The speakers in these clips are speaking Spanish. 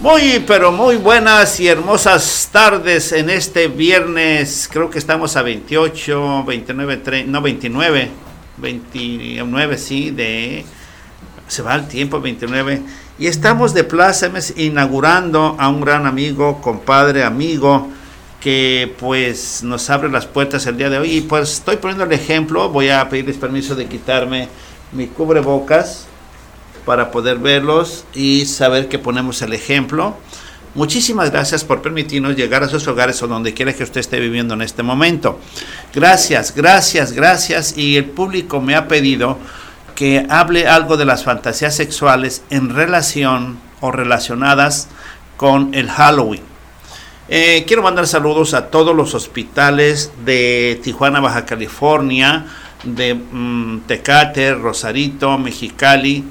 Muy, pero muy buenas y hermosas tardes en este viernes. Creo que estamos a 28, 29, 30, no 29, 29, sí, de. Se va el tiempo, 29. Y estamos de plácemes inaugurando a un gran amigo, compadre, amigo, que pues nos abre las puertas el día de hoy. Y pues estoy poniendo el ejemplo. Voy a pedirles permiso de quitarme mi cubrebocas para poder verlos y saber que ponemos el ejemplo. Muchísimas gracias por permitirnos llegar a sus hogares o donde quiera que usted esté viviendo en este momento. Gracias, gracias, gracias. Y el público me ha pedido que hable algo de las fantasías sexuales en relación o relacionadas con el Halloween. Eh, quiero mandar saludos a todos los hospitales de Tijuana, Baja California, de mm, Tecate, Rosarito, Mexicali,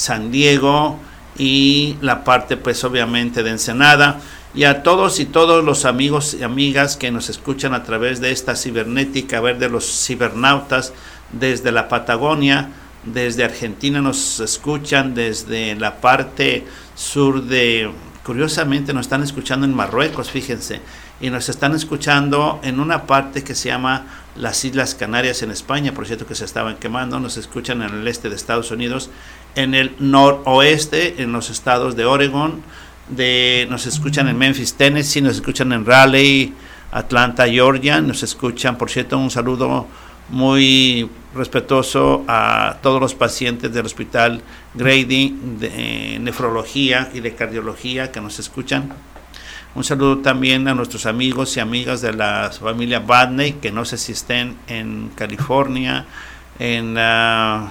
San Diego y la parte pues obviamente de Ensenada. Y a todos y todos los amigos y amigas que nos escuchan a través de esta cibernética, ver de los cibernautas desde la Patagonia, desde Argentina nos escuchan, desde la parte sur de, curiosamente nos están escuchando en Marruecos, fíjense, y nos están escuchando en una parte que se llama las Islas Canarias en España, por cierto que se estaban quemando, nos escuchan en el este de Estados Unidos en el noroeste, en los estados de Oregon, de, nos escuchan en Memphis, Tennessee, nos escuchan en Raleigh, Atlanta, Georgia, nos escuchan, por cierto, un saludo muy respetuoso a todos los pacientes del hospital Grady de nefrología y de cardiología que nos escuchan. Un saludo también a nuestros amigos y amigas de la familia Badney, que no sé si estén en California, en... Uh,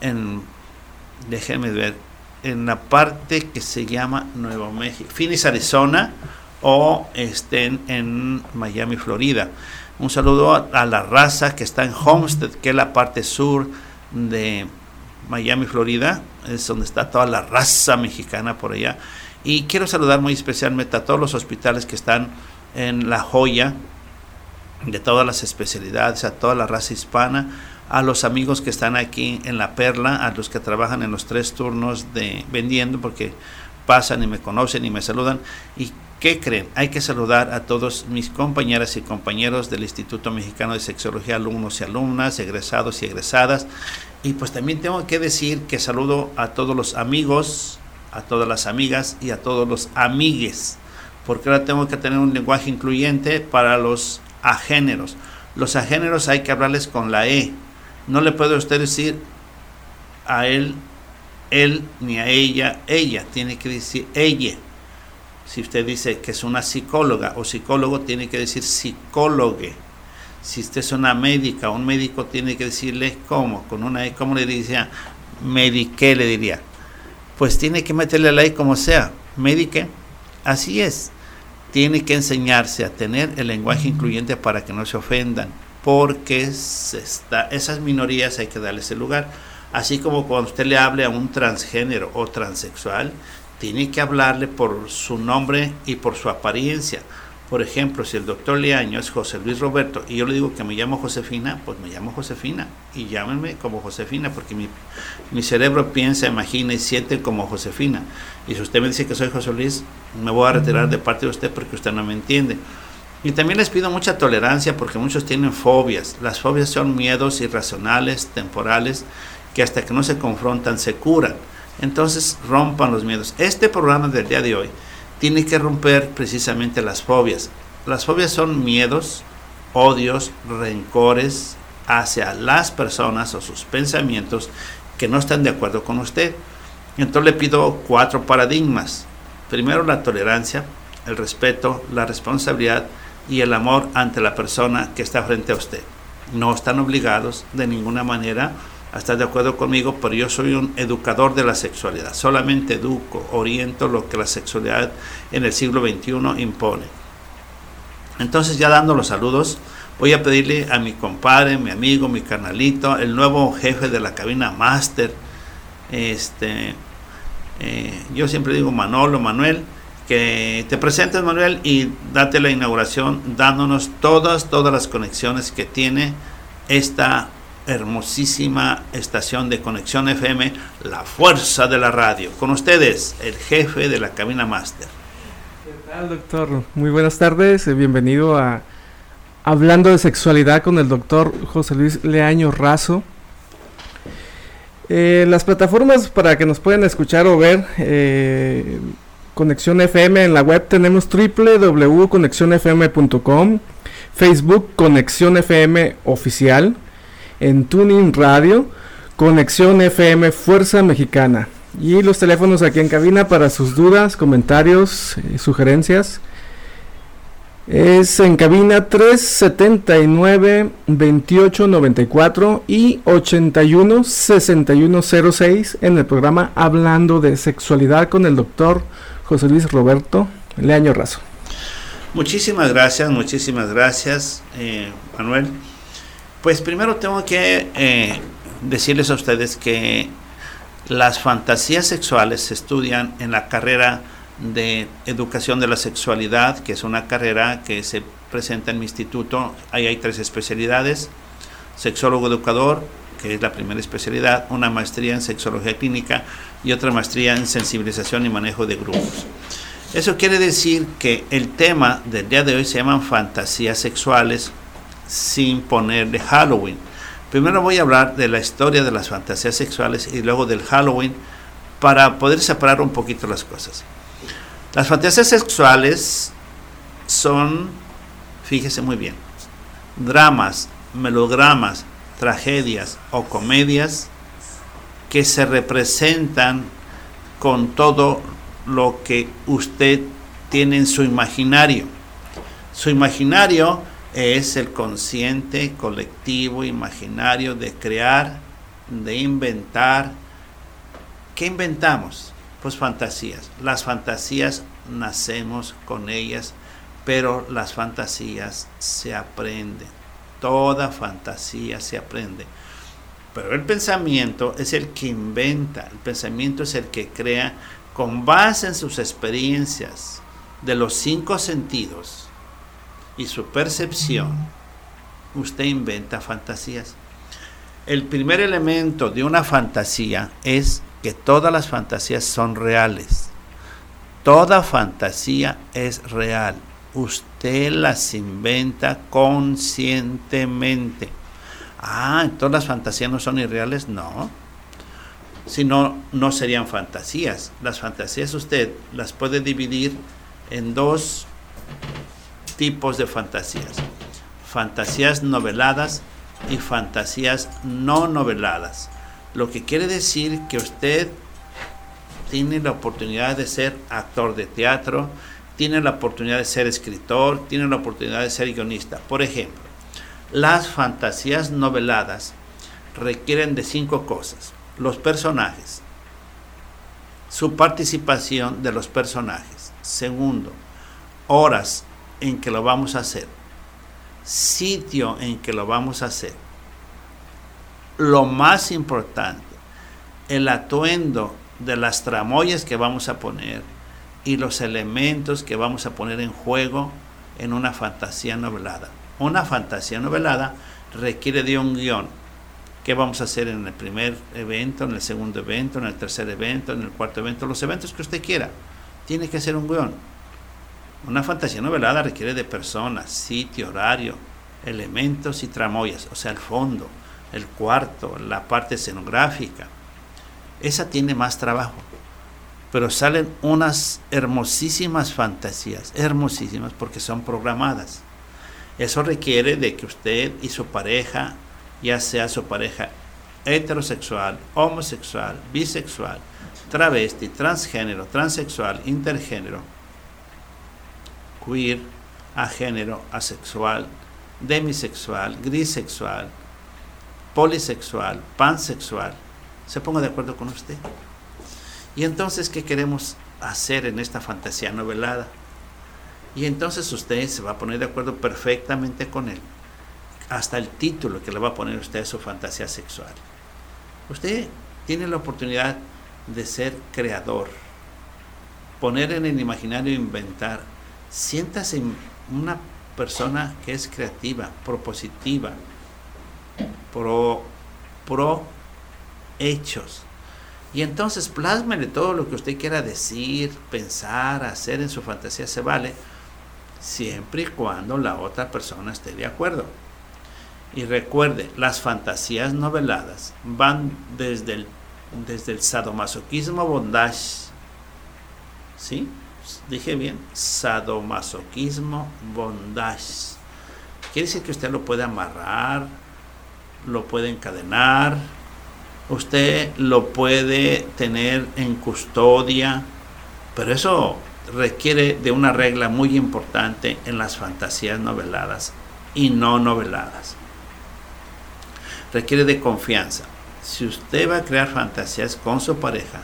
en, déjenme ver, en la parte que se llama Nuevo México, Phoenix, Arizona, o estén en Miami, Florida. Un saludo a, la raza que está en Homestead, que es la parte sur de Miami, Florida, es donde está toda la raza mexicana por allá. Y quiero saludar muy especialmente a todos los hospitales que están en La Joya, de todas las especialidades, a toda la raza hispana, a los amigos que están aquí en La Perla, a los que trabajan en los tres turnos de vendiendo, porque pasan y me conocen y me saludan. ¿Y qué creen? Hay que saludar a todos mis compañeras y compañeros del Instituto Mexicano de Sexología, alumnos y alumnas, egresados y egresadas. Y pues también tengo que decir que saludo a todos los amigos, a todas las amigas y a todos los amigues, porque ahora tengo que tener un lenguaje incluyente para los agéneros. Los agéneros hay que hablarles con la E, no le puede usted decir a él, él, ni a ella, ella. Tiene que decir ella. Si usted dice que es una psicóloga o psicólogo, tiene que decir psicólogue. Si usted es una médica un médico, tiene que decirle cómo. Con una E, ¿cómo le diría? Medique le diría. Pues tiene que meterle la E como sea. Medique. Así es. Tiene que enseñarse a tener el lenguaje incluyente para que no se ofendan porque está, esas minorías hay que darles el lugar. Así como cuando usted le hable a un transgénero o transexual, tiene que hablarle por su nombre y por su apariencia. Por ejemplo, si el doctor Leaño es José Luis Roberto y yo le digo que me llamo Josefina, pues me llamo Josefina y llámenme como Josefina porque mi, mi cerebro piensa, imagina y siente como Josefina. Y si usted me dice que soy José Luis, me voy a retirar de parte de usted porque usted no me entiende. Y también les pido mucha tolerancia porque muchos tienen fobias. Las fobias son miedos irracionales, temporales, que hasta que no se confrontan se curan. Entonces rompan los miedos. Este programa del día de hoy tiene que romper precisamente las fobias. Las fobias son miedos, odios, rencores hacia las personas o sus pensamientos que no están de acuerdo con usted. Entonces le pido cuatro paradigmas. Primero la tolerancia, el respeto, la responsabilidad y el amor ante la persona que está frente a usted. No están obligados de ninguna manera a estar de acuerdo conmigo, pero yo soy un educador de la sexualidad. Solamente educo, oriento lo que la sexualidad en el siglo XXI impone. Entonces ya dando los saludos, voy a pedirle a mi compadre, mi amigo, mi carnalito, el nuevo jefe de la cabina máster, este, eh, yo siempre digo Manolo, Manuel, que te presentes Manuel y date la inauguración dándonos todas, todas las conexiones que tiene esta, hermosísima estación de conexión FM, la fuerza de la radio. Con ustedes, el jefe de la cabina máster. ¿Qué tal, doctor? Muy buenas tardes, bienvenido a Hablando de Sexualidad con el doctor José Luis Leaño Razo. Eh, las plataformas para que nos puedan escuchar o ver eh, Conexión FM en la web tenemos www.conexionfm.com, Facebook Conexión FM Oficial, en Tuning Radio, Conexión FM Fuerza Mexicana. Y los teléfonos aquí en cabina para sus dudas, comentarios, eh, sugerencias. Es en cabina 379 2894 y 81 6106 en el programa Hablando de Sexualidad con el doctor José Luis Roberto Leaño Razo. Muchísimas gracias, muchísimas gracias, eh, Manuel. Pues primero tengo que eh, decirles a ustedes que las fantasías sexuales se estudian en la carrera de educación de la sexualidad, que es una carrera que se presenta en mi instituto. Ahí hay tres especialidades, sexólogo educador, que es la primera especialidad, una maestría en sexología clínica y otra maestría en sensibilización y manejo de grupos. Eso quiere decir que el tema del día de hoy se llaman fantasías sexuales sin ponerle Halloween. Primero voy a hablar de la historia de las fantasías sexuales y luego del Halloween para poder separar un poquito las cosas. Las fantasías sexuales son, fíjese muy bien, dramas, melodramas, tragedias o comedias que se representan con todo lo que usted tiene en su imaginario. Su imaginario es el consciente colectivo imaginario de crear, de inventar. ¿Qué inventamos? Pues fantasías. Las fantasías nacemos con ellas, pero las fantasías se aprenden. Toda fantasía se aprende. Pero el pensamiento es el que inventa, el pensamiento es el que crea con base en sus experiencias de los cinco sentidos y su percepción, usted inventa fantasías. El primer elemento de una fantasía es que todas las fantasías son reales. Toda fantasía es real. Usted las inventa conscientemente. Ah, todas las fantasías no son irreales. No. Si no, no serían fantasías. Las fantasías usted las puede dividir en dos tipos de fantasías. Fantasías noveladas y fantasías no noveladas. Lo que quiere decir que usted tiene la oportunidad de ser actor de teatro, tiene la oportunidad de ser escritor, tiene la oportunidad de ser guionista. Por ejemplo, las fantasías noveladas requieren de cinco cosas. Los personajes, su participación de los personajes. Segundo, horas en que lo vamos a hacer, sitio en que lo vamos a hacer. Lo más importante, el atuendo de las tramoyas que vamos a poner y los elementos que vamos a poner en juego en una fantasía novelada. Una fantasía novelada requiere de un guion. ¿Qué vamos a hacer en el primer evento, en el segundo evento, en el tercer evento, en el cuarto evento? Los eventos que usted quiera. Tiene que ser un guion. Una fantasía novelada requiere de personas, sitio, horario, elementos y tramoyas, o sea, el fondo, el cuarto, la parte escenográfica. Esa tiene más trabajo, pero salen unas hermosísimas fantasías, hermosísimas porque son programadas. Eso requiere de que usted y su pareja, ya sea su pareja heterosexual, homosexual, bisexual, travesti, transgénero, transexual, intergénero, queer, agénero, asexual, demisexual, grisexual, polisexual, pansexual, se ponga de acuerdo con usted. Y entonces, ¿qué queremos hacer en esta fantasía novelada? Y entonces usted se va a poner de acuerdo perfectamente con él. Hasta el título que le va a poner usted a su fantasía sexual. Usted tiene la oportunidad de ser creador. Poner en el imaginario inventar siéntase una persona que es creativa, propositiva, pro pro hechos. Y entonces plásmele todo lo que usted quiera decir, pensar, hacer en su fantasía, se vale, siempre y cuando la otra persona esté de acuerdo. Y recuerde, las fantasías noveladas van desde el, desde el sadomasoquismo bondage. ¿Sí? Dije bien, sadomasoquismo bondage. Quiere decir que usted lo puede amarrar, lo puede encadenar, usted lo puede tener en custodia, pero eso requiere de una regla muy importante en las fantasías noveladas y no noveladas requiere de confianza. Si usted va a crear fantasías con su pareja,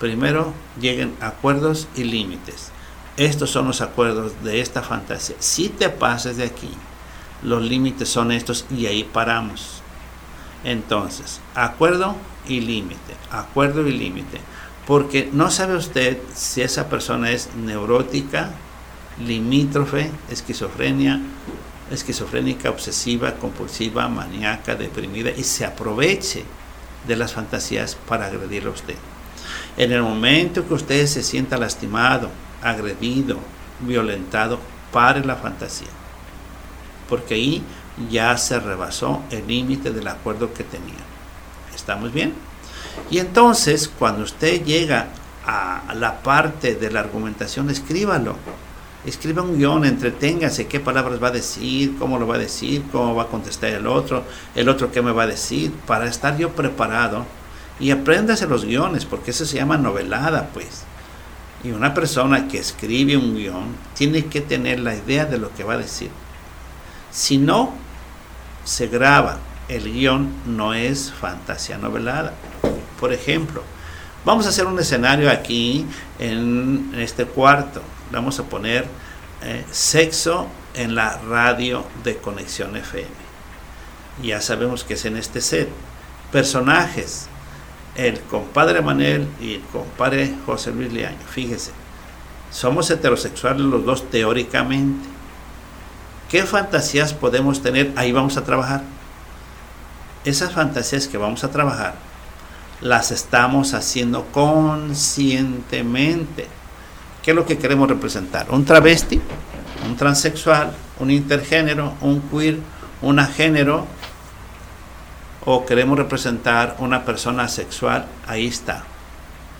primero lleguen acuerdos y límites. Estos son los acuerdos de esta fantasía. Si te pasas de aquí, los límites son estos y ahí paramos. Entonces, acuerdo y límite, acuerdo y límite. Porque no sabe usted si esa persona es neurótica, limítrofe, esquizofrenia esquizofrénica, obsesiva, compulsiva, maníaca, deprimida y se aproveche de las fantasías para agredirle a usted. En el momento que usted se sienta lastimado, agredido, violentado, pare la fantasía. Porque ahí ya se rebasó el límite del acuerdo que tenía. ¿Estamos bien? Y entonces, cuando usted llega a la parte de la argumentación, escríbalo escriba un guion, entreténgase qué palabras va a decir, cómo lo va a decir, cómo va a contestar el otro, el otro qué me va a decir, para estar yo preparado y apréndase los guiones, porque eso se llama novelada, pues. Y una persona que escribe un guion tiene que tener la idea de lo que va a decir. Si no se graba el guion, no es fantasía novelada. Por ejemplo, vamos a hacer un escenario aquí en este cuarto vamos a poner eh, sexo en la radio de conexión FM. Ya sabemos que es en este set. Personajes, el compadre Manel y el compadre José Luis Leaño. Fíjese, somos heterosexuales los dos teóricamente. ¿Qué fantasías podemos tener? Ahí vamos a trabajar. Esas fantasías que vamos a trabajar las estamos haciendo conscientemente ¿Qué es lo que queremos representar? Un travesti, un transexual, un intergénero, un queer, un agénero, o queremos representar una persona sexual, ahí está.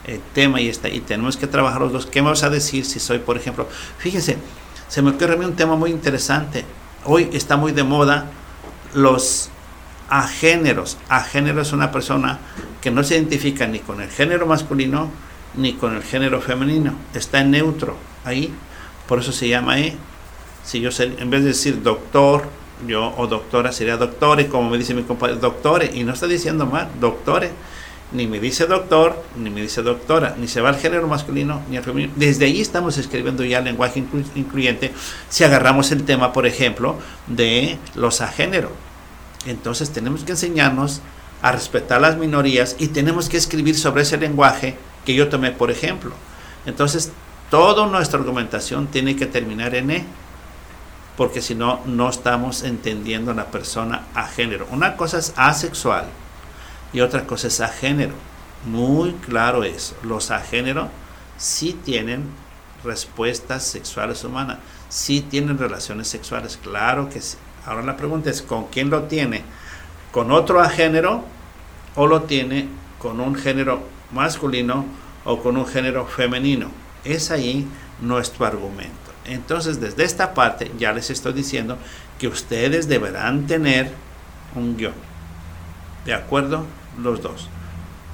El tema ahí está. Y tenemos que trabajar los dos. ¿Qué me vas a decir si soy, por ejemplo? Fíjense, se me ocurre a mí un tema muy interesante. Hoy está muy de moda los agéneros. Agénero es una persona que no se identifica ni con el género masculino ni con el género femenino, está en neutro ahí, por eso se llama E. Si yo en vez de decir doctor, yo o doctora sería doctore, como me dice mi compañero, doctore, y no está diciendo mal, doctore, ni me dice doctor, ni me dice doctora, ni se va al género masculino ni al femenino. Desde ahí estamos escribiendo ya lenguaje incluyente si agarramos el tema, por ejemplo, de los agénero. Entonces tenemos que enseñarnos a respetar las minorías y tenemos que escribir sobre ese lenguaje que yo tomé por ejemplo. Entonces, toda nuestra argumentación tiene que terminar en E, porque si no, no estamos entendiendo a la persona a género. Una cosa es asexual y otra cosa es a género. Muy claro eso. Los a género sí tienen respuestas sexuales humanas, sí tienen relaciones sexuales, claro que sí. Ahora la pregunta es, ¿con quién lo tiene? ¿Con otro a género o lo tiene con un género masculino o con un género femenino. Es ahí nuestro argumento. Entonces, desde esta parte ya les estoy diciendo que ustedes deberán tener un guion. ¿De acuerdo? Los dos.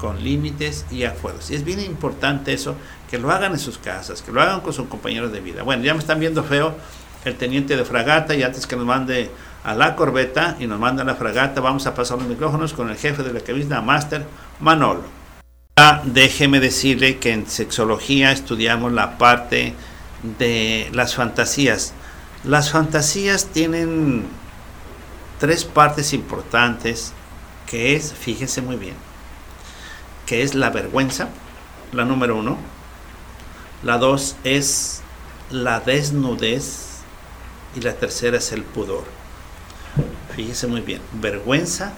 Con límites y acuerdos. Y es bien importante eso, que lo hagan en sus casas, que lo hagan con sus compañeros de vida. Bueno, ya me están viendo feo el teniente de fragata y antes que nos mande a la corbeta y nos manda a la fragata, vamos a pasar los micrófonos con el jefe de la cabina, Master Manolo. Déjeme decirle que en sexología estudiamos la parte de las fantasías. Las fantasías tienen tres partes importantes, que es, fíjense muy bien, que es la vergüenza, la número uno. La dos es la desnudez y la tercera es el pudor. Fíjese muy bien, vergüenza,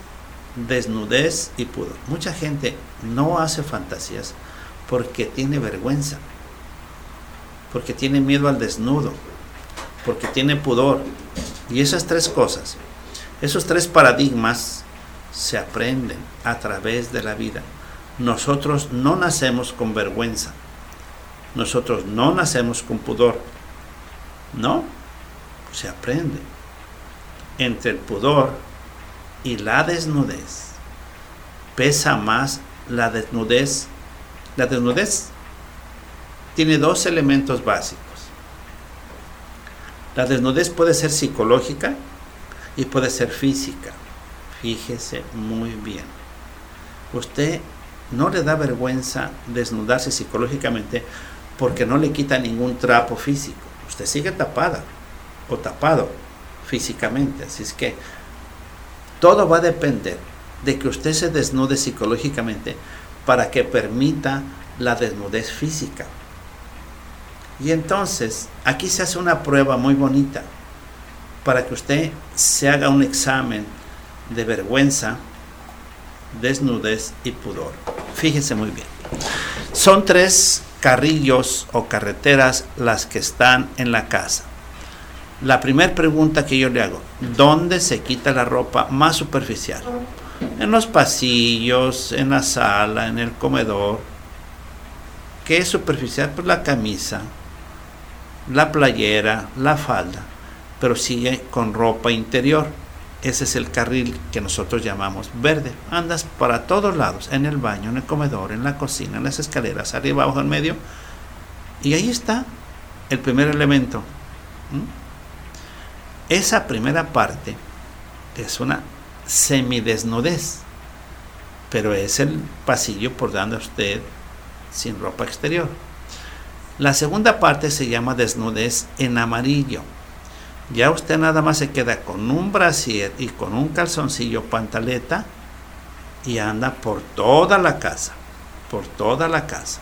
desnudez y pudor. Mucha gente no hace fantasías porque tiene vergüenza, porque tiene miedo al desnudo, porque tiene pudor. Y esas tres cosas, esos tres paradigmas se aprenden a través de la vida. Nosotros no nacemos con vergüenza. Nosotros no nacemos con pudor. No, se aprende. Entre el pudor y la desnudez pesa más la desnudez. La desnudez tiene dos elementos básicos. La desnudez puede ser psicológica y puede ser física. Fíjese muy bien. Usted no le da vergüenza desnudarse psicológicamente porque no le quita ningún trapo físico. Usted sigue tapada o tapado físicamente. Así es que todo va a depender de que usted se desnude psicológicamente para que permita la desnudez física. Y entonces, aquí se hace una prueba muy bonita para que usted se haga un examen de vergüenza, desnudez y pudor. Fíjese muy bien. Son tres carrillos o carreteras las que están en la casa. La primera pregunta que yo le hago, ¿dónde se quita la ropa más superficial? En los pasillos, en la sala, en el comedor. ¿Qué es superficial? Pues la camisa, la playera, la falda, pero sigue con ropa interior. Ese es el carril que nosotros llamamos verde. Andas para todos lados, en el baño, en el comedor, en la cocina, en las escaleras, arriba, abajo, en medio. Y ahí está el primer elemento. Esa primera parte es una semidesnudez, pero es el pasillo por donde usted sin ropa exterior. La segunda parte se llama desnudez en amarillo ya usted nada más se queda con un brasier y con un calzoncillo pantaleta y anda por toda la casa, por toda la casa,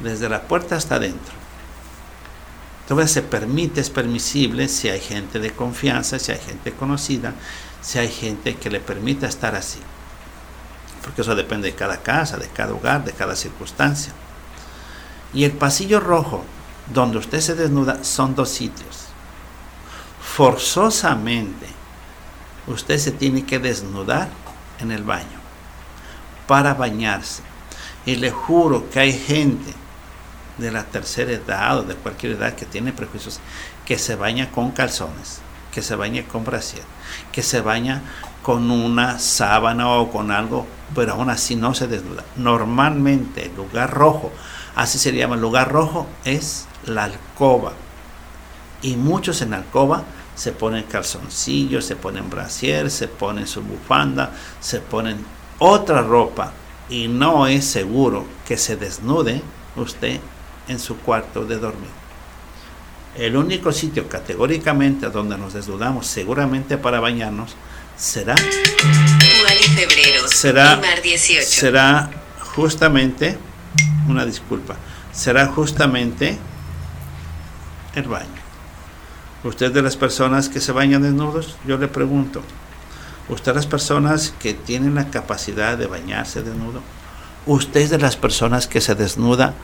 desde la puerta hasta adentro. Entonces se permite, es permisible si hay gente de confianza, si hay gente conocida, si hay gente que le permita estar así. Porque eso depende de cada casa, de cada hogar, de cada circunstancia. Y el pasillo rojo, donde usted se desnuda, son dos sitios forzosamente usted se tiene que desnudar en el baño para bañarse. Y le juro que hay gente de la tercera edad o de cualquier edad que tiene prejuicios que se baña con calzones, que se baña con brasier, que se baña con una sábana o con algo, pero aún así no se desnuda. Normalmente el lugar rojo, así se llama, el lugar rojo es la alcoba. Y muchos en la alcoba se ponen calzoncillos, se ponen brasier, se ponen su bufanda, se ponen otra ropa y no es seguro que se desnude usted en su cuarto de dormir. El único sitio categóricamente donde nos desnudamos seguramente para bañarnos será será, será justamente una disculpa será justamente el baño Usted de las personas que se bañan desnudos, yo le pregunto, ¿usted de las personas que tienen la capacidad de bañarse desnudo? ¿Usted es de las personas que se desnuda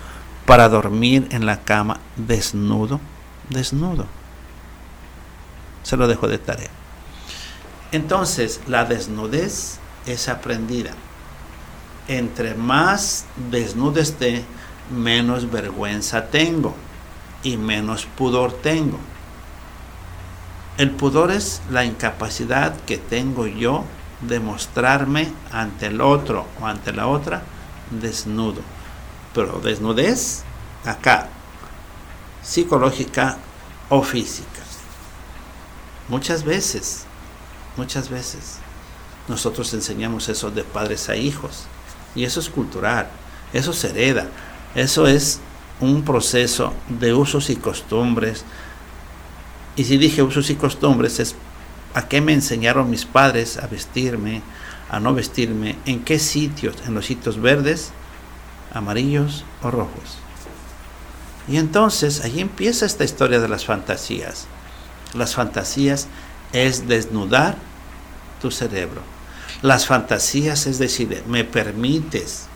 para dormir en la cama desnudo? Desnudo. Se lo dejo de tarea. Entonces, la desnudez es aprendida. Entre más desnudo esté, menos vergüenza tengo y menos pudor tengo. El pudor es la incapacidad que tengo yo de mostrarme ante el otro o ante la otra desnudo. Pero desnudez acá, psicológica o física. Muchas veces, muchas veces, nosotros enseñamos eso de padres a hijos. Y eso es cultural, eso se hereda, eso es un proceso de usos y costumbres, y si dije usos y costumbres, es a qué me enseñaron mis padres a vestirme, a no vestirme, en qué sitios, en los sitios verdes, amarillos o rojos. Y entonces ahí empieza esta historia de las fantasías. Las fantasías es desnudar tu cerebro. Las fantasías, es decir, me permites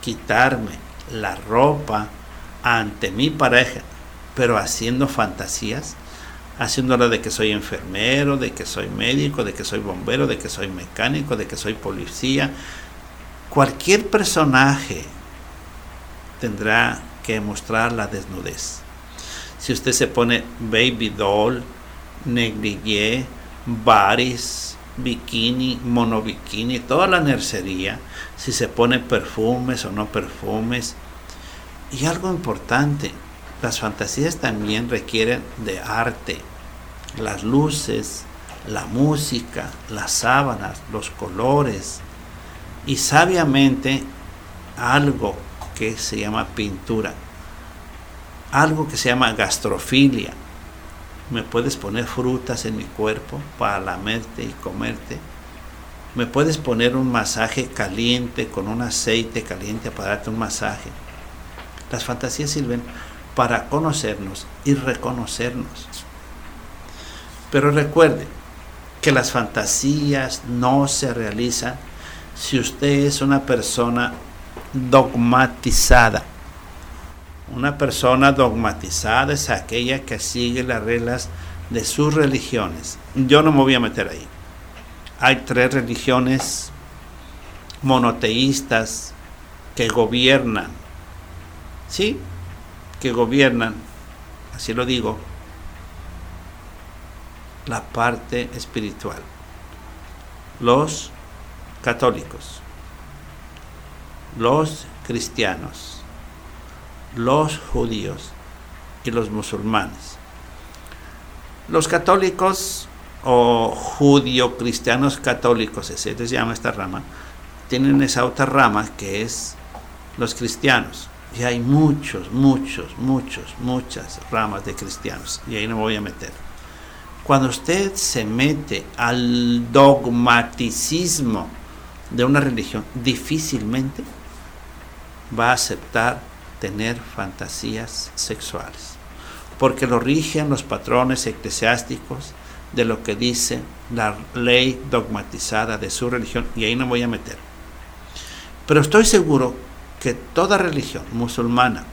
quitarme la ropa ante mi pareja, pero haciendo fantasías, haciéndola de que soy enfermero, de que soy médico, de que soy bombero, de que soy mecánico, de que soy policía. Cualquier personaje tendrá que mostrar la desnudez. Si usted se pone baby doll, negligé, baris, bikini, monobikini, toda la nercería, si se pone perfumes o no perfumes. Y algo importante, las fantasías también requieren de arte, las luces, la música, las sábanas, los colores y sabiamente algo que se llama pintura, algo que se llama gastrofilia. Me puedes poner frutas en mi cuerpo para lamerte y comerte. Me puedes poner un masaje caliente con un aceite caliente para darte un masaje. Las fantasías sirven para conocernos y reconocernos. Pero recuerde que las fantasías no se realizan si usted es una persona dogmatizada. Una persona dogmatizada es aquella que sigue las reglas de sus religiones. Yo no me voy a meter ahí. Hay tres religiones monoteístas que gobiernan. ¿Sí? Que gobiernan, así lo digo, la parte espiritual. Los católicos, los cristianos, los judíos y los musulmanes. Los católicos o judío-cristianos católicos, se les llama esta rama, tienen esa otra rama que es los cristianos. Y hay muchos, muchos, muchos, muchas ramas de cristianos. Y ahí no me voy a meter. Cuando usted se mete al dogmaticismo de una religión, difícilmente va a aceptar tener fantasías sexuales, porque lo rigen los patrones eclesiásticos de lo que dice la ley dogmatizada de su religión, y ahí no voy a meter. Pero estoy seguro que toda religión musulmana,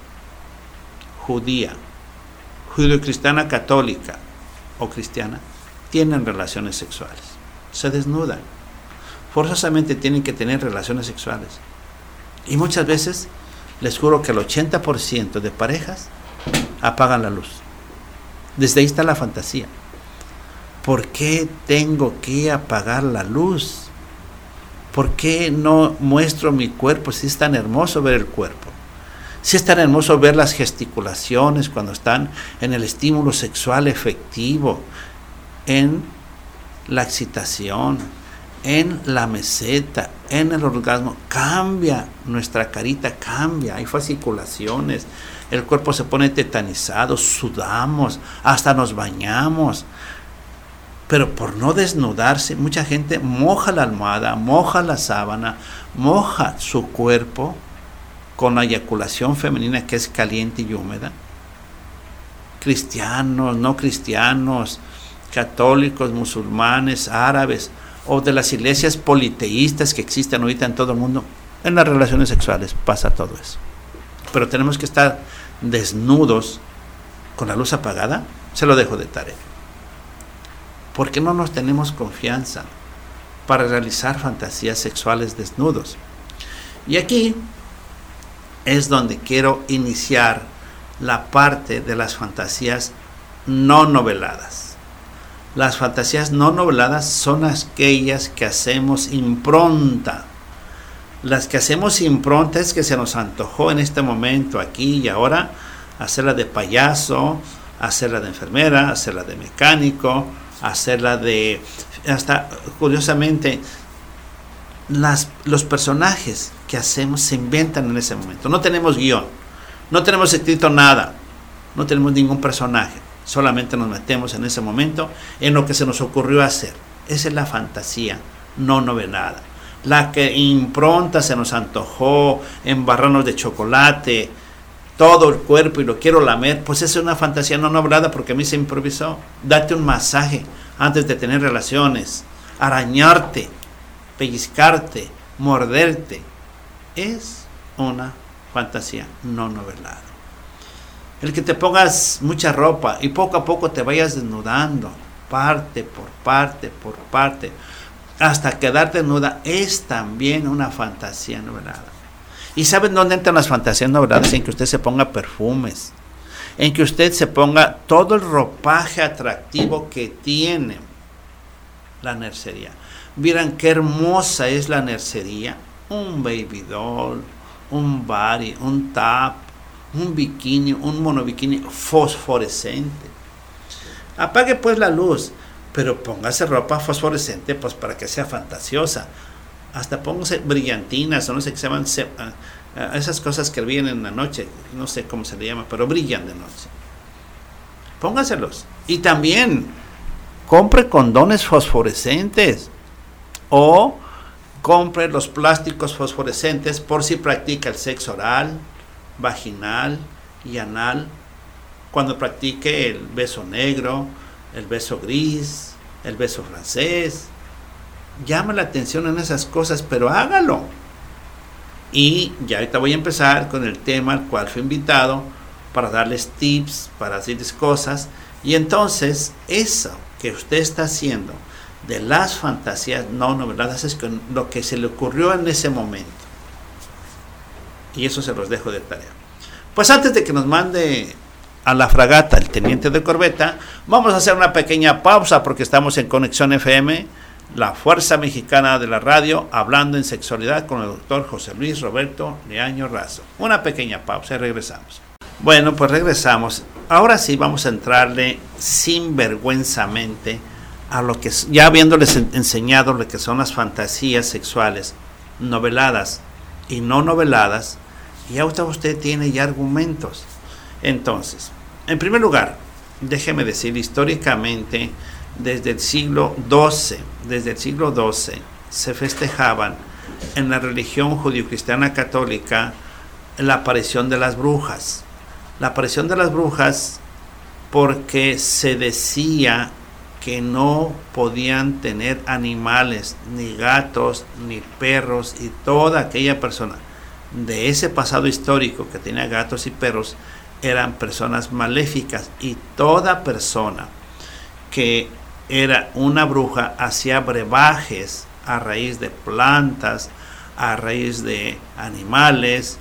judía, judío-cristiana católica, o cristiana tienen relaciones sexuales, se desnudan, forzosamente tienen que tener relaciones sexuales. Y muchas veces, les juro que el 80% de parejas apagan la luz. Desde ahí está la fantasía. ¿Por qué tengo que apagar la luz? ¿Por qué no muestro mi cuerpo si es tan hermoso ver el cuerpo? Si es tan hermoso ver las gesticulaciones cuando están en el estímulo sexual efectivo, en la excitación, en la meseta, en el orgasmo. Cambia nuestra carita, cambia. Hay fasciculaciones. El cuerpo se pone tetanizado, sudamos, hasta nos bañamos. Pero por no desnudarse, mucha gente moja la almohada, moja la sábana, moja su cuerpo con la eyaculación femenina que es caliente y húmeda. Cristianos, no cristianos, católicos, musulmanes, árabes o de las iglesias politeístas que existen ahorita en todo el mundo, en las relaciones sexuales pasa todo eso. Pero tenemos que estar desnudos con la luz apagada, se lo dejo de tarea. Porque no nos tenemos confianza para realizar fantasías sexuales desnudos. Y aquí es donde quiero iniciar la parte de las fantasías no noveladas. Las fantasías no noveladas son aquellas que hacemos impronta. Las que hacemos impronta es que se nos antojó en este momento, aquí y ahora, hacerla de payaso, hacerla de enfermera, hacerla de mecánico, hacerla de... Hasta curiosamente, las, los personajes que hacemos se inventan en ese momento. No tenemos guion, no tenemos escrito nada, no tenemos ningún personaje, solamente nos metemos en ese momento en lo que se nos ocurrió hacer. Esa es la fantasía no novelada. La que impronta se nos antojó, embarrarnos de chocolate, todo el cuerpo y lo quiero lamer, pues es una fantasía no novelada porque a mí se improvisó. Date un masaje antes de tener relaciones, arañarte, pellizcarte, morderte, es una fantasía no novelada. El que te pongas mucha ropa y poco a poco te vayas desnudando, parte por parte por parte, hasta quedarte desnuda, es también una fantasía novelada. ¿Y saben dónde entran las fantasías noveladas? En que usted se ponga perfumes, en que usted se ponga todo el ropaje atractivo que tiene la nercería. Miran qué hermosa es la nercería. Un baby doll, un body, un tap, un bikini, un monobikini fosforescente. Apague pues la luz, pero póngase ropa fosforescente pues para que sea fantasiosa. Hasta póngase brillantinas, o no sé qué se llaman, ah, ah, esas cosas que brillan en la noche, no sé cómo se le llama, pero brillan de noche. Póngaselos. Y también compre condones fosforescentes o compre los plásticos fosforescentes por si practica el sexo oral, vaginal y anal, cuando practique el beso negro, el beso gris, el beso francés. Llama la atención en esas cosas, pero hágalo. Y ya ahorita voy a empezar con el tema al cual fui invitado para darles tips, para decirles cosas. Y entonces, eso que usted está haciendo de las fantasías no noveladas es lo que se le ocurrió en ese momento. Y eso se los dejo de tarea. Pues antes de que nos mande a la fragata el teniente de corbeta, vamos a hacer una pequeña pausa porque estamos en Conexión FM, la Fuerza Mexicana de la Radio, hablando en sexualidad con el doctor José Luis Roberto Leaño Razo. Una pequeña pausa y regresamos. Bueno, pues regresamos. Ahora sí vamos a entrarle sinvergüenzamente a lo que ya habiéndoles enseñado lo que son las fantasías sexuales noveladas y no noveladas, y ahora usted tiene ya argumentos. Entonces, en primer lugar, déjeme decir, históricamente, desde el siglo XII, desde el siglo XII, se festejaban en la religión judio-cristiana católica la aparición de las brujas. La aparición de las brujas porque se decía que no podían tener animales, ni gatos, ni perros, y toda aquella persona de ese pasado histórico que tenía gatos y perros eran personas maléficas y toda persona que era una bruja hacía brebajes a raíz de plantas, a raíz de animales,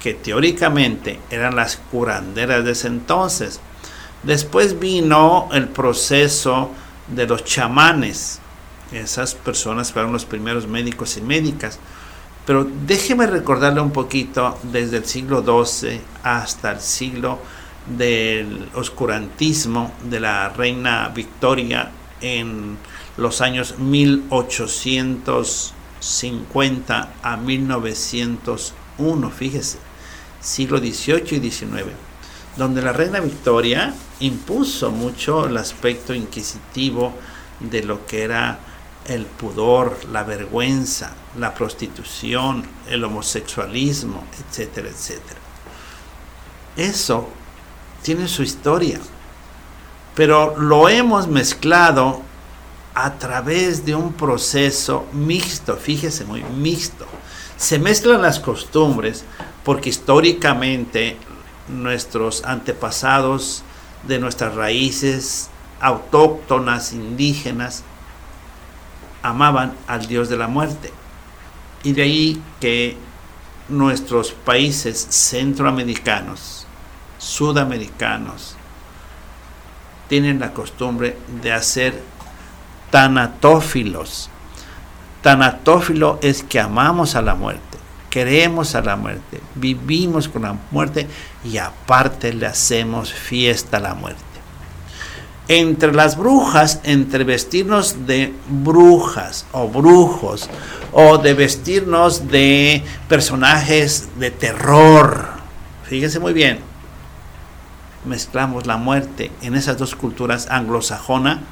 que teóricamente eran las curanderas de ese entonces. Después vino el proceso de los chamanes. Esas personas fueron los primeros médicos y médicas. Pero déjeme recordarle un poquito desde el siglo XII hasta el siglo del oscurantismo de la reina Victoria en los años 1850 a 1901, fíjese, siglo XVIII y XIX, donde la reina Victoria impuso mucho el aspecto inquisitivo de lo que era el pudor, la vergüenza, la prostitución, el homosexualismo, etcétera, etcétera. Eso tiene su historia, pero lo hemos mezclado a través de un proceso mixto, fíjese muy mixto. Se mezclan las costumbres porque históricamente nuestros antepasados de nuestras raíces autóctonas, indígenas, amaban al Dios de la muerte. Y de ahí que nuestros países centroamericanos, sudamericanos, tienen la costumbre de hacer tanatófilos. Tanatófilo es que amamos a la muerte, queremos a la muerte, vivimos con la muerte y aparte le hacemos fiesta a la muerte entre las brujas, entre vestirnos de brujas o brujos, o de vestirnos de personajes de terror. Fíjense muy bien, mezclamos la muerte en esas dos culturas anglosajona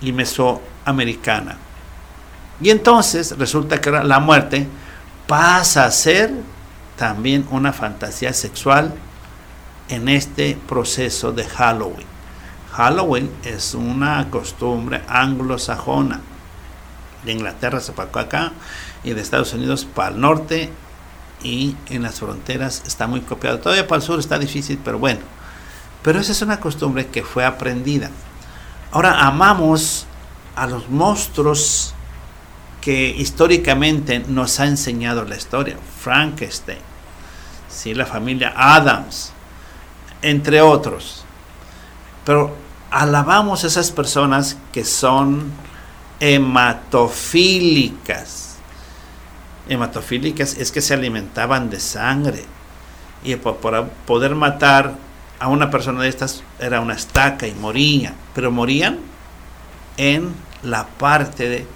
y mesoamericana. Y entonces resulta que la muerte pasa a ser también una fantasía sexual en este proceso de Halloween. Halloween es una costumbre anglosajona. De Inglaterra se para acá y de Estados Unidos para el norte y en las fronteras está muy copiado. Todavía para el sur está difícil, pero bueno. Pero esa es una costumbre que fue aprendida. Ahora amamos a los monstruos que históricamente nos ha enseñado la historia. Frankenstein, ¿sí? la familia Adams, entre otros. Pero alabamos a esas personas que son hematofílicas. Hematofílicas es que se alimentaban de sangre. Y para poder matar a una persona de estas era una estaca y moría. Pero morían en la parte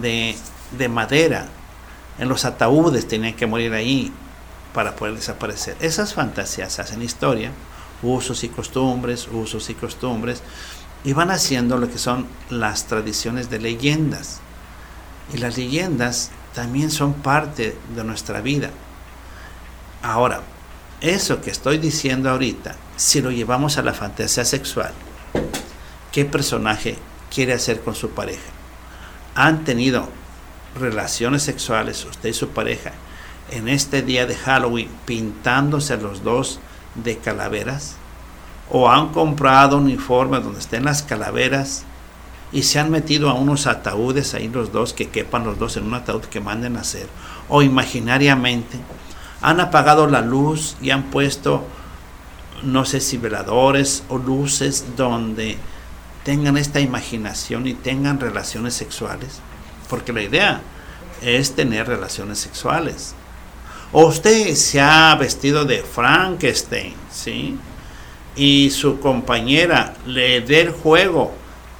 de, de madera. En los ataúdes tenían que morir ahí para poder desaparecer. Esas fantasías hacen historia, usos y costumbres, usos y costumbres, y van haciendo lo que son las tradiciones de leyendas. Y las leyendas también son parte de nuestra vida. Ahora, eso que estoy diciendo ahorita, si lo llevamos a la fantasía sexual, ¿qué personaje quiere hacer con su pareja? ¿Han tenido relaciones sexuales usted y su pareja en este día de Halloween pintándose los dos de calaveras? ¿O han comprado un uniforme donde estén las calaveras y se han metido a unos ataúdes ahí los dos, que quepan los dos en un ataúd que manden a hacer? ¿O imaginariamente han apagado la luz y han puesto, no sé si veladores o luces donde tengan esta imaginación y tengan relaciones sexuales? Porque la idea es tener relaciones sexuales. O usted se ha vestido de Frankenstein, ¿sí? Y su compañera le dé el juego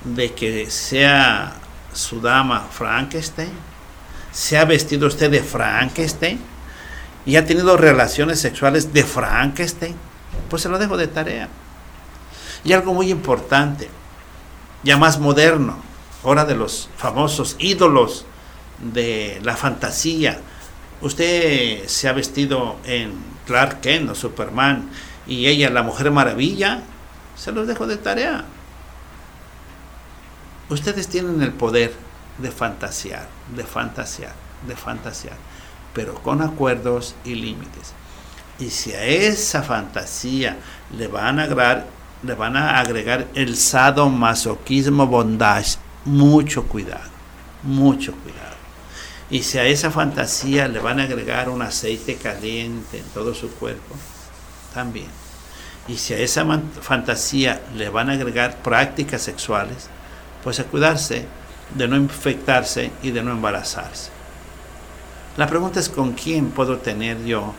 de que sea su dama Frankenstein. ¿Se ha vestido usted de Frankenstein? ¿Y ha tenido relaciones sexuales de Frankenstein? Pues se lo dejo de tarea. Y algo muy importante, ya más moderno, hora de los famosos ídolos de la fantasía, usted se ha vestido en Clark Kent o Superman y ella la Mujer Maravilla, se los dejo de tarea. Ustedes tienen el poder de fantasear, de fantasear, de fantasear, pero con acuerdos y límites. Y si a esa fantasía le van a agregar, le van a agregar el sadomasoquismo bondage, mucho cuidado, mucho cuidado. Y si a esa fantasía le van a agregar un aceite caliente en todo su cuerpo, también. Y si a esa fantasía le van a agregar prácticas sexuales, pues a cuidarse de no infectarse y de no embarazarse. La pregunta es con quién puedo tener yo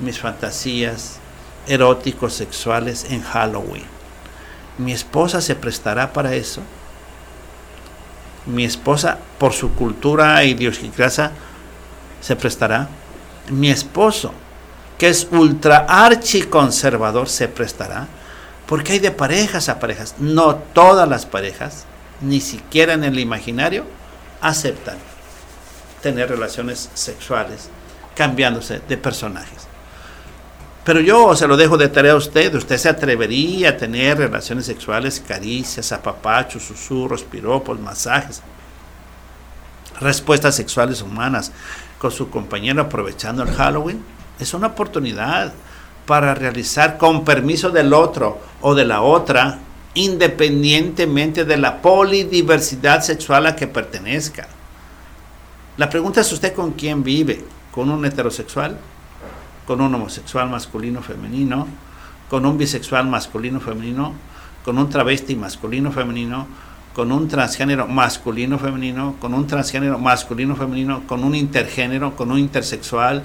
mis fantasías eróticos sexuales en Halloween. ¿Mi esposa se prestará para eso? mi esposa, por su cultura e idiosincrasia, se prestará. Mi esposo, que es ultra archiconservador, se prestará. Porque hay de parejas a parejas. No todas las parejas, ni siquiera en el imaginario, aceptan tener relaciones sexuales cambiándose de personajes. Pero yo se lo dejo de tarea a usted. Usted se atrevería a tener relaciones sexuales, caricias, apapachos, susurros, piropos, masajes, respuestas sexuales humanas con su compañero aprovechando el Halloween. Es una oportunidad para realizar con permiso del otro o de la otra, independientemente de la polidiversidad sexual a que pertenezca. La pregunta es usted con quién vive, con un heterosexual, con un homosexual masculino femenino, con un bisexual masculino femenino, con un travesti masculino femenino, con un transgénero masculino femenino, con un transgénero masculino femenino, con un intergénero, con un intersexual,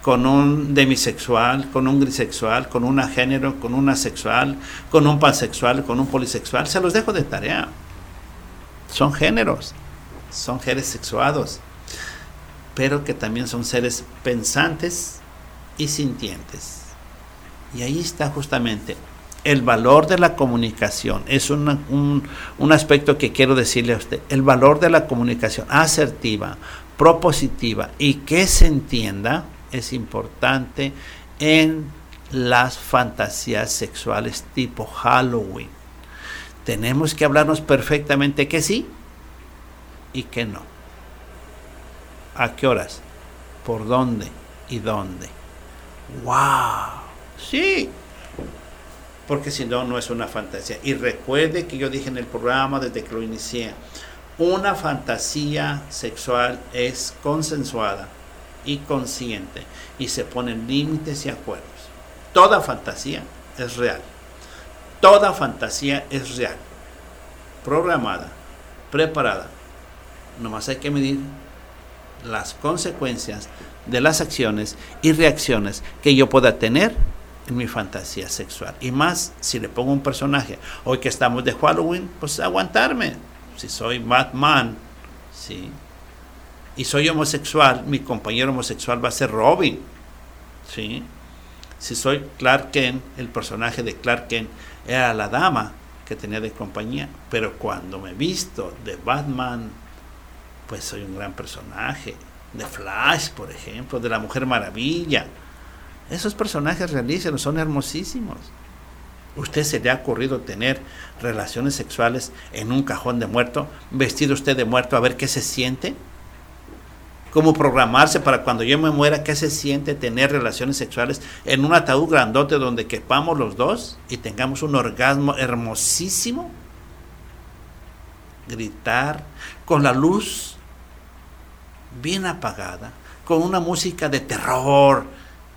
con un demisexual, con un grisexual, con un agénero, con un asexual, con un pansexual, con un polisexual. Se los dejo de tarea. Son géneros, son seres sexuados, pero que también son seres pensantes, y sintientes. Y ahí está justamente el valor de la comunicación. Es un, un aspecto que quiero decirle a usted. El valor de la comunicación asertiva, propositiva y que se entienda es importante en las fantasías sexuales tipo Halloween. Tenemos que hablarnos perfectamente que sí y que no. ¿A qué horas? ¿Por dónde? ¿Y dónde? ¡Wow! Sí. Porque si no, no es una fantasía. Y recuerde que yo dije en el programa desde que lo inicié, una fantasía sexual es consensuada y consciente y se ponen límites y acuerdos. Toda fantasía es real. Toda fantasía es real. Programada, preparada. Nomás hay que medir las consecuencias de las acciones y reacciones que yo pueda tener en mi fantasía sexual. Y más si le pongo un personaje. Hoy que estamos de Halloween, pues aguantarme. Si soy Batman, ¿sí? Y soy homosexual, mi compañero homosexual va a ser Robin. ¿sí? Si soy Clark Kent, el personaje de Clark Kent era la dama que tenía de compañía. Pero cuando me visto de Batman, pues soy un gran personaje. De Flash, por ejemplo, de la Mujer Maravilla. Esos personajes realísimos son hermosísimos. ¿Usted se le ha ocurrido tener relaciones sexuales en un cajón de muerto, vestido usted de muerto a ver qué se siente? cómo programarse para cuando yo me muera, qué se siente tener relaciones sexuales en un ataúd grandote donde quepamos los dos y tengamos un orgasmo hermosísimo. Gritar con la luz bien apagada, con una música de terror,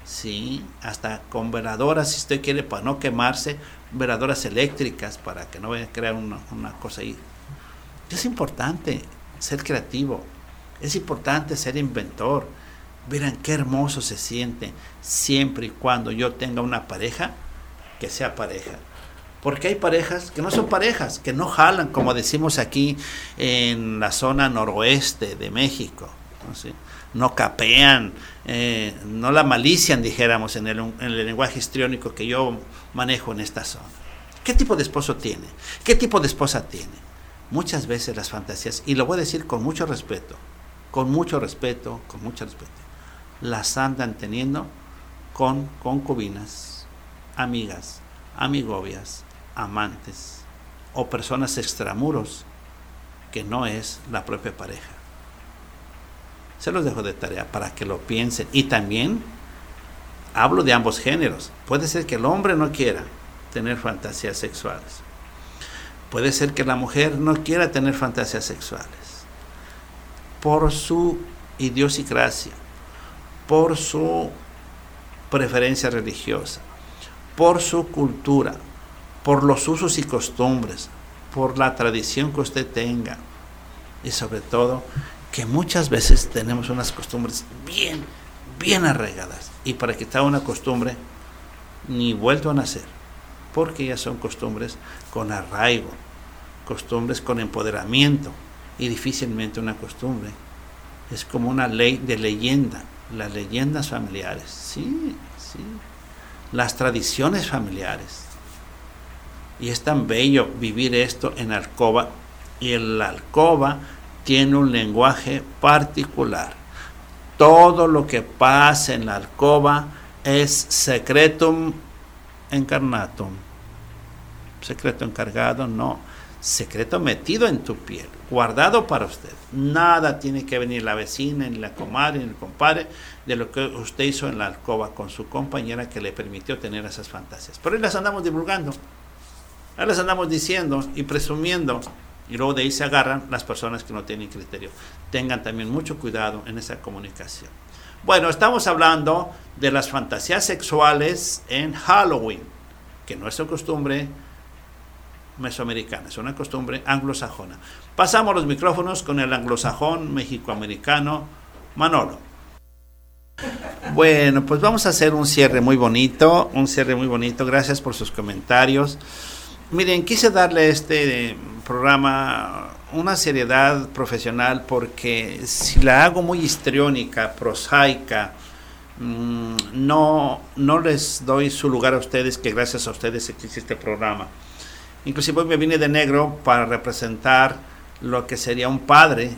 sí, hasta con veladoras, si usted quiere, para no quemarse, veladoras eléctricas para que no vaya a crear una, una cosa ahí. Es importante ser creativo, es importante ser inventor. Verán qué hermoso se siente siempre y cuando yo tenga una pareja que sea pareja. Porque hay parejas que no son parejas, que no jalan, como decimos aquí en la zona noroeste de México. No, capean, eh, no la malician, dijéramos, en el, en el lenguaje histriónico que yo manejo en esta zona. ¿Qué tipo de esposo tiene? ¿Qué tipo de esposa tiene? Muchas veces las fantasías, y lo voy a decir con mucho respeto, con mucho respeto, con mucho respeto, las andan teniendo con concubinas, amigas, amigobias, amantes o personas extramuros que no es la propia pareja. Se los dejo de tarea para que lo piensen. Y también hablo de ambos géneros. Puede ser que el hombre no quiera tener fantasías sexuales. Puede ser que la mujer no quiera tener fantasías sexuales por su idiosincrasia, por su preferencia religiosa, por su cultura, por los usos y costumbres, por la tradición que usted tenga y sobre todo que muchas veces tenemos unas costumbres bien, bien arraigadas y para quitar una costumbre ni vuelto a nacer, porque ya son costumbres con arraigo, costumbres con empoderamiento, y difícilmente una costumbre. Es como una ley de leyenda, las leyendas familiares, sí, sí, las tradiciones familiares. Y es tan bello vivir esto en alcoba y el alcoba tiene un lenguaje particular. Todo lo que pasa en la alcoba es secretum encarnatum. Secreto encargado, no secreto metido en tu piel, guardado para usted. Nada tiene que venir la vecina, ni la comadre, ni el compadre de lo que usted hizo en la alcoba con su compañera que le permitió tener esas fantasías. Pero ahí las andamos divulgando, ahí las andamos diciendo y presumiendo. Y luego de ahí se agarran las personas que no tienen criterio. Tengan también mucho cuidado en esa comunicación. Bueno, estamos hablando de las fantasías sexuales en Halloween, que no es su costumbre mesoamericana, es una costumbre anglosajona. Pasamos los micrófonos con el anglosajón mexicoamericano Manolo. Bueno, pues vamos a hacer un cierre muy bonito, un cierre muy bonito. Gracias por sus comentarios. Miren, quise darle este programa una seriedad profesional porque si la hago muy histriónica, prosaica, mm, no, no les doy su lugar a ustedes, que gracias a ustedes existe este programa. Inclusive me vine de negro para representar lo que sería un padre,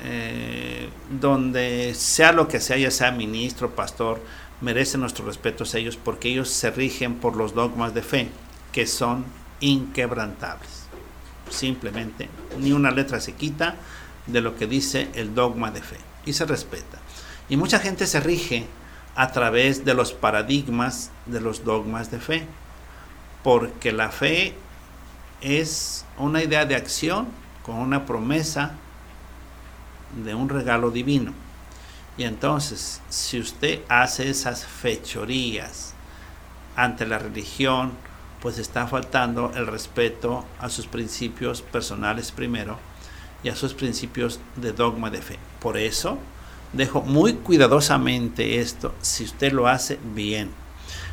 eh, donde sea lo que sea, ya sea ministro, pastor, merecen nuestro respeto a ellos porque ellos se rigen por los dogmas de fe, que son inquebrantables. Simplemente, ni una letra se quita de lo que dice el dogma de fe. y se respeta. Y mucha gente se rige a través de los paradigmas de los dogmas de fe, porque la fe es una idea de acción con una promesa de un regalo divino. Y entonces, si usted hace esas fechorías ante la religión, pues está faltando el respeto a sus principios personales primero y a sus principios de dogma de fe. Por eso, dejo muy cuidadosamente esto, si usted lo hace bien,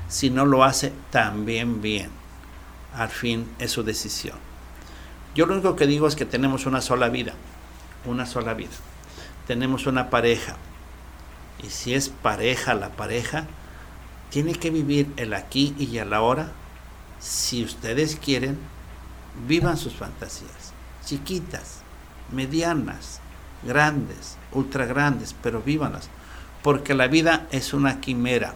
si no lo hace también bien, al fin es su decisión. Yo lo único que digo es que tenemos una sola vida, una sola vida. Tenemos una pareja. Y si es pareja la pareja, tiene que vivir el aquí y el ahora. Si ustedes quieren, vivan sus fantasías, chiquitas, medianas, grandes, ultra grandes, pero vívanlas, porque la vida es una quimera,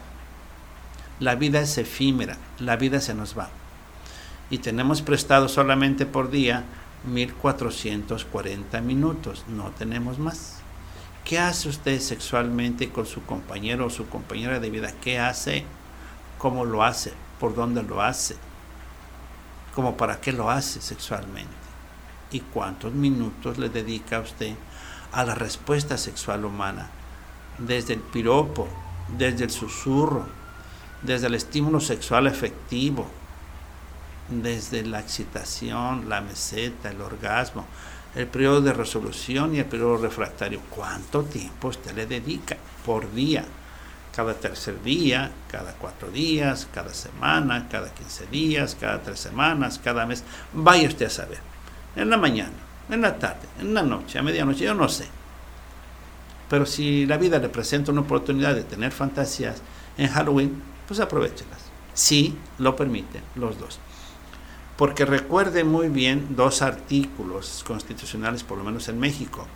la vida es efímera, la vida se nos va. Y tenemos prestado solamente por día 1440 minutos, no tenemos más. ¿Qué hace usted sexualmente con su compañero o su compañera de vida? ¿Qué hace? ¿Cómo lo hace? ¿Por dónde lo hace? ¿Cómo para qué lo hace sexualmente? ¿Y cuántos minutos le dedica a usted a la respuesta sexual humana, desde el piropo, desde el susurro, desde el estímulo sexual efectivo, desde la excitación, la meseta, el orgasmo, el periodo de resolución y el periodo refractario. ¿Cuánto tiempo usted le dedica por día? Cada tercer día, cada cuatro días, cada semana, cada quince días, cada tres semanas, cada mes. Vaya usted a saber. En la mañana, en la tarde, en la noche, a medianoche, yo no sé. Pero si la vida le presenta una oportunidad de tener fantasías en Halloween, pues aprovechelas. Si lo permiten los dos. Porque recuerde muy bien dos artículos constitucionales, por lo menos en México.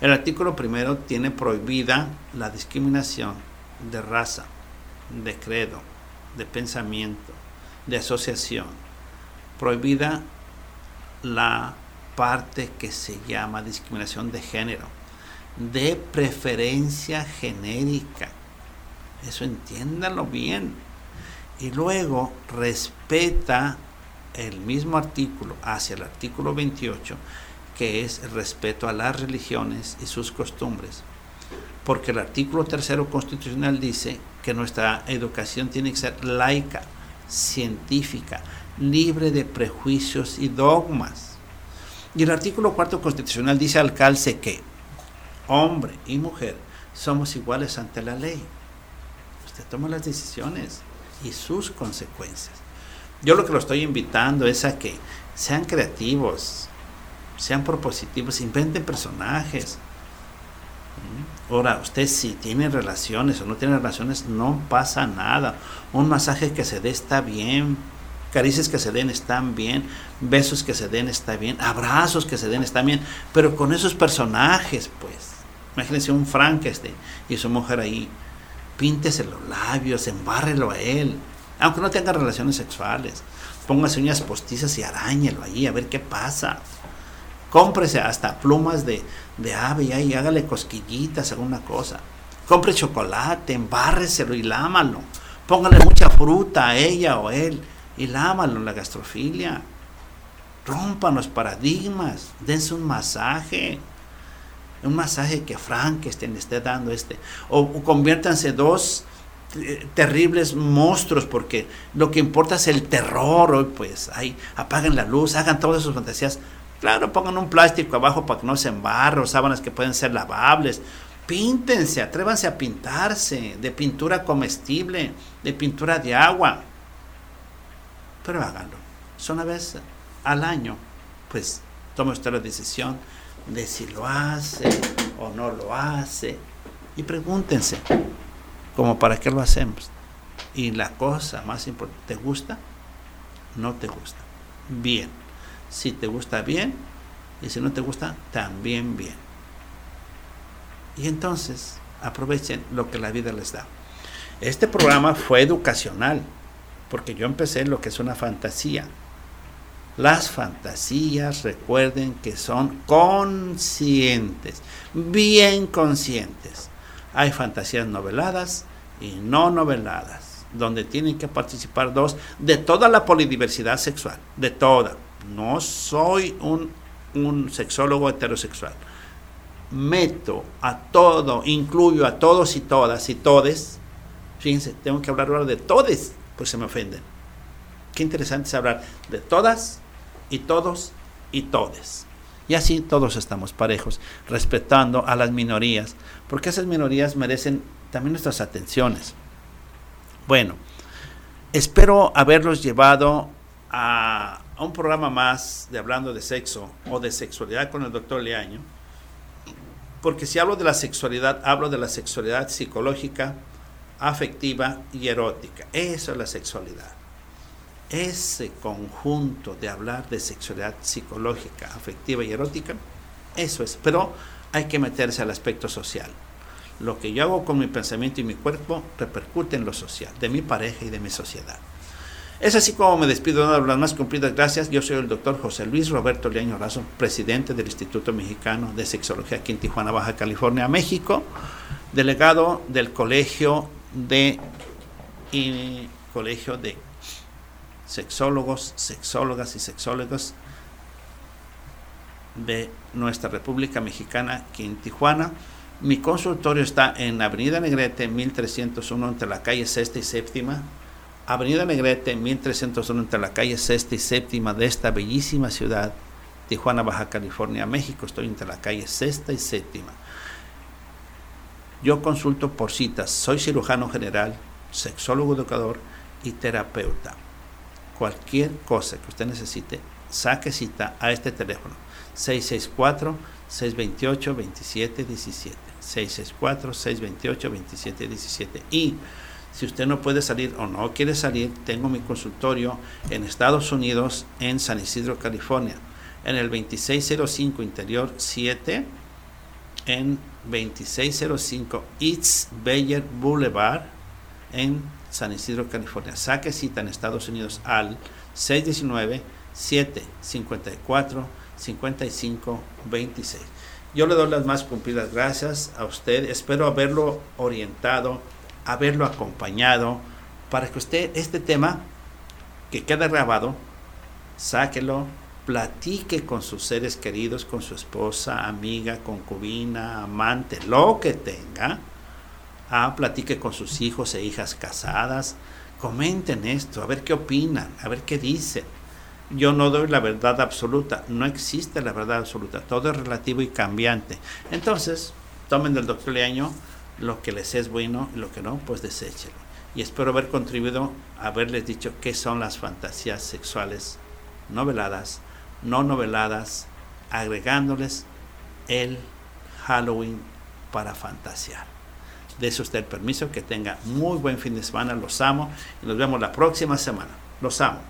El artículo primero tiene prohibida la discriminación de raza, de credo, de pensamiento, de asociación. Prohibida la parte que se llama discriminación de género, de preferencia genérica. Eso entiéndalo bien. Y luego respeta el mismo artículo hacia el artículo 28, que es el respeto a las religiones y sus costumbres. Porque el artículo tercero constitucional dice que nuestra educación tiene que ser laica, científica, libre de prejuicios y dogmas. Y el artículo cuarto constitucional dice al calce que hombre y mujer somos iguales ante la ley. Usted toma las decisiones y sus consecuencias. Yo lo que lo estoy invitando es a que sean creativos, sean propositivos, inventen personajes. Ahora, usted si tiene relaciones o no tiene relaciones, no pasa nada. Un masaje que se dé está bien, caricias que se den están bien, besos que se den está bien, abrazos que se den están bien, pero con esos personajes, pues. Imagínense un Frankenstein y su mujer ahí. Píntese los labios, embárrelo a él, aunque no tenga relaciones sexuales. Póngase uñas postizas y arañelo ahí, a ver qué pasa. Cómprese hasta plumas de, de ave y ahí hágale cosquillitas, alguna cosa. Compre chocolate, embárreselo y lámalo. Póngale mucha fruta a ella o él y lámalo la gastrofilia. Rompan los paradigmas, dense un masaje. Un masaje que Frankenstein esté dando este. O, o conviértanse dos eh, terribles monstruos porque lo que importa es el terror pues ahí apaguen la luz hagan todas sus fantasías claro pongan un plástico abajo para que no se embarre sábanas que pueden ser lavables píntense atrévanse a pintarse de pintura comestible de pintura de agua pero háganlo. Son una vez al año, pues tome usted la decisión de si lo hace o no lo hace. Y pregúntense, como para qué lo hacemos. Y la cosa más importante, ¿te gusta? No te gusta. Bien. Si te gusta, bien. Y si no te gusta, también bien. Y entonces, aprovechen lo que la vida les da. Este programa fue educacional porque yo empecé lo que es una fantasía. Las fantasías, recuerden que son conscientes, bien conscientes. Hay fantasías noveladas y no noveladas, donde tienen que participar dos de toda la polidiversidad sexual, de toda. No soy un, un sexólogo heterosexual. Meto a todo, incluyo a todos y todas y todes. Fíjense, tengo que hablar ahora de todes, pues se me ofenden. Qué interesante es hablar de todas y todos y todes. Y así todos estamos parejos, respetando a las minorías, porque esas minorías merecen también nuestras atenciones. Bueno, espero haberlos llevado a, un programa más de hablando de sexo o de sexualidad con el doctor Leaño, porque si hablo de la sexualidad, hablo de la sexualidad psicológica, afectiva y erótica. Eso es la sexualidad ese conjunto de hablar de sexualidad psicológica, afectiva y erótica, eso es. Pero hay que meterse al aspecto social. Lo que yo hago con mi pensamiento y mi cuerpo repercute en lo social, de mi pareja y de mi sociedad. Es así como me despido de las más cumplidas gracias. Yo soy el doctor José Luis Roberto Leaño Razo, presidente del Instituto Mexicano de Sexología aquí en Tijuana, Baja California, México, delegado del Colegio de y de sexólogos, sexólogas y sexólogos de nuestra República Mexicana aquí en Tijuana. Mi consultorio está en Avenida Negrete 1301 entre la calle Sexta y Séptima. Avenida Negrete 1301 entre la calle Sexta y Séptima de esta bellísima ciudad, Tijuana, Baja California, México. Estoy entre la calle Sexta y Séptima. Yo consulto por citas. Soy cirujano general, sexólogo educador y terapeuta cualquier cosa que usted necesite, saque cita a este teléfono 664-628-2717. 664-628-2717. Y si usted no puede salir o no quiere salir, tengo mi consultorio en Estados Unidos, en San Isidro, California, en el 2605 Interior 7, en 2605 East Bayer Boulevard, en San Isidro, California. Saque cita en Estados Unidos al 619-754-5526. Yo le doy las más cumplidas gracias a usted. Espero haberlo orientado, haberlo acompañado, para que usted este tema que queda grabado, sáquelo, platique con sus seres queridos, con su esposa, amiga, concubina, amante, lo que tenga ah, platique con sus hijos e hijas casadas, comenten esto, a ver qué opinan, a ver qué dicen. Yo no doy la verdad absoluta, no existe la verdad absoluta, todo es relativo y cambiante. Entonces, tomen del doctor Leaño lo que les es bueno y lo que no, pues deséchelo. Y espero haber contribuido a haberles dicho qué son las fantasías sexuales noveladas, no noveladas, agregándoles el Halloween para fantasear. Dese usted el permiso, que tenga muy buen fin de semana, los amo y nos vemos la próxima semana. Los amo.